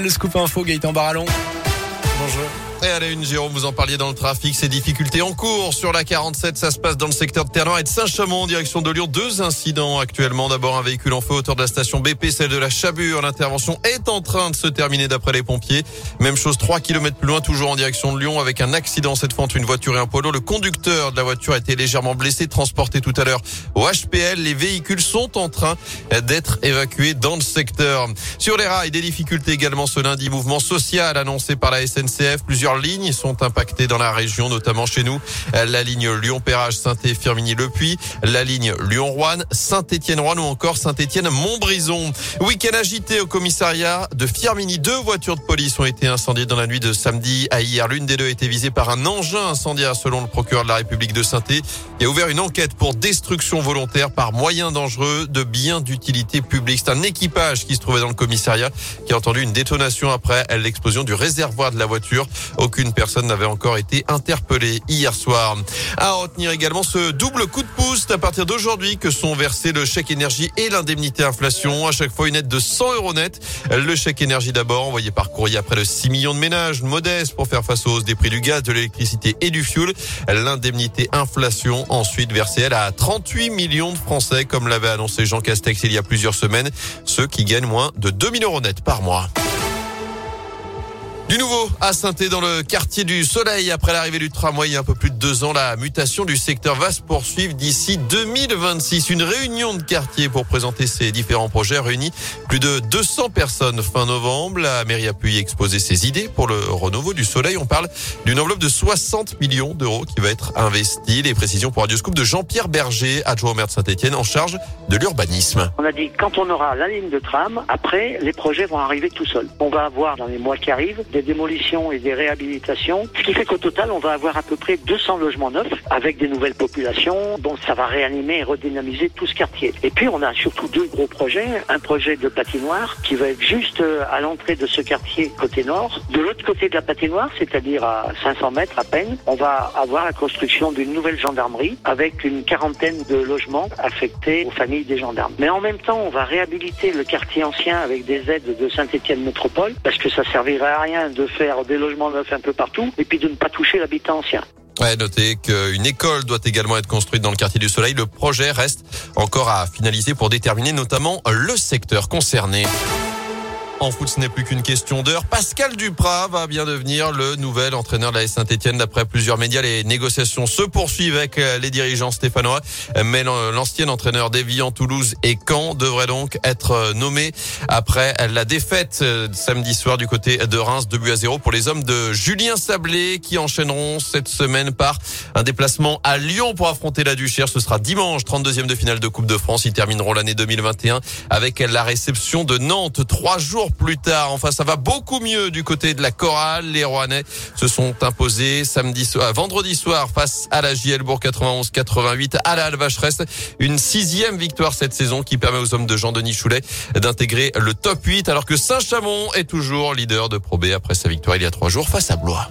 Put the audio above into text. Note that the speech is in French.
Le scoop info, Gaëtan Barallon. Bonjour. Et à la une, Jérôme, vous en parliez dans le trafic, ces difficultés en cours sur la 47, ça se passe dans le secteur de Terre-Noire et de Saint-Chamond, en direction de Lyon. Deux incidents actuellement. D'abord, un véhicule en feu autour de la station BP, celle de la Chabure. L'intervention est en train de se terminer d'après les pompiers. Même chose, trois kilomètres plus loin, toujours en direction de Lyon, avec un accident cette fois entre une voiture et un lourd. Le conducteur de la voiture a été légèrement blessé, transporté tout à l'heure au HPL. Les véhicules sont en train d'être évacués dans le secteur. Sur les rails, des difficultés également ce lundi. Mouvement social annoncé par la SNCF. Plusieurs lignes sont impactées dans la région, notamment chez nous. La ligne Lyon-Perrage, Saint-Firminy-le-Puy, la ligne Lyon-Rouen, Saint-Étienne-Rouen ou encore Saint-Étienne-Montbrison. Week-end agité au commissariat de Firminy. Deux voitures de police ont été incendiées dans la nuit de samedi à hier. L'une des deux a été visée par un engin incendiaire selon le procureur de la République de saint Il a ouvert une enquête pour destruction volontaire par moyens dangereux de biens d'utilité publique. C'est un équipage qui se trouvait dans le commissariat qui a entendu une détonation après l'explosion du réservoir de la voiture. Aucune personne n'avait encore été interpellée hier soir. À retenir également ce double coup de pouce à partir d'aujourd'hui que sont versés le chèque énergie et l'indemnité inflation. À chaque fois une aide de 100 euros net. Le chèque énergie d'abord envoyé par courrier à près de 6 millions de ménages modestes pour faire face aux hausses des prix du gaz, de l'électricité et du fioul. L'indemnité inflation ensuite versée à 38 millions de Français comme l'avait annoncé Jean Castex il y a plusieurs semaines. Ceux qui gagnent moins de 2000 euros net par mois. Du nouveau à saint dans le quartier du Soleil après l'arrivée du tramway il y a un peu plus de deux ans. La mutation du secteur va se poursuivre d'ici 2026. Une réunion de quartier pour présenter ces différents projets réunit plus de 200 personnes fin novembre. La mairie a pu y exposer ses idées pour le renouveau du Soleil. On parle d'une enveloppe de 60 millions d'euros qui va être investie. Les précisions pour Radioscoop de Jean-Pierre Berger, adjoint au maire de Saint-Etienne en charge de l'urbanisme. On a dit quand on aura la ligne de tram, après les projets vont arriver tout seuls. On va avoir dans les mois qui arrivent démolitions et des réhabilitations, ce qui fait qu'au total, on va avoir à peu près 200 logements neufs avec des nouvelles populations, donc ça va réanimer et redynamiser tout ce quartier. Et puis, on a surtout deux gros projets. Un projet de patinoire qui va être juste euh, à l'entrée de ce quartier côté nord. De l'autre côté de la patinoire, c'est-à-dire à 500 mètres à peine, on va avoir la construction d'une nouvelle gendarmerie avec une quarantaine de logements affectés aux familles des gendarmes. Mais en même temps, on va réhabiliter le quartier ancien avec des aides de Saint-Étienne Métropole parce que ça servirait à rien de faire des logements neufs un peu partout et puis de ne pas toucher l'habitat ancien. Ouais, notez qu'une école doit également être construite dans le quartier du Soleil. Le projet reste encore à finaliser pour déterminer notamment le secteur concerné. En foot, ce n'est plus qu'une question d'heure. Pascal Duprat va bien devenir le nouvel entraîneur de la Saint-Etienne. D'après plusieurs médias, les négociations se poursuivent avec euh, les dirigeants stéphanois. Mais l'ancien entraîneur d'Evian, Toulouse et Caen devrait donc être euh, nommé après la défaite euh, samedi soir du côté de Reims, 2 buts à 0 pour les hommes de Julien Sablé qui enchaîneront cette semaine par un déplacement à Lyon pour affronter la Duchère. Ce sera dimanche, 32e de finale de Coupe de France. Ils termineront l'année 2021 avec la réception de Nantes trois jours plus tard. Enfin, ça va beaucoup mieux du côté de la chorale. Les Rouennais se sont imposés samedi soir, vendredi soir face à la Gielbourg 91-88 à la Alvacheresse. Une sixième victoire cette saison qui permet aux hommes de Jean-Denis Choulet d'intégrer le top 8 alors que Saint-Chamond est toujours leader de Pro B après sa victoire il y a trois jours face à Blois.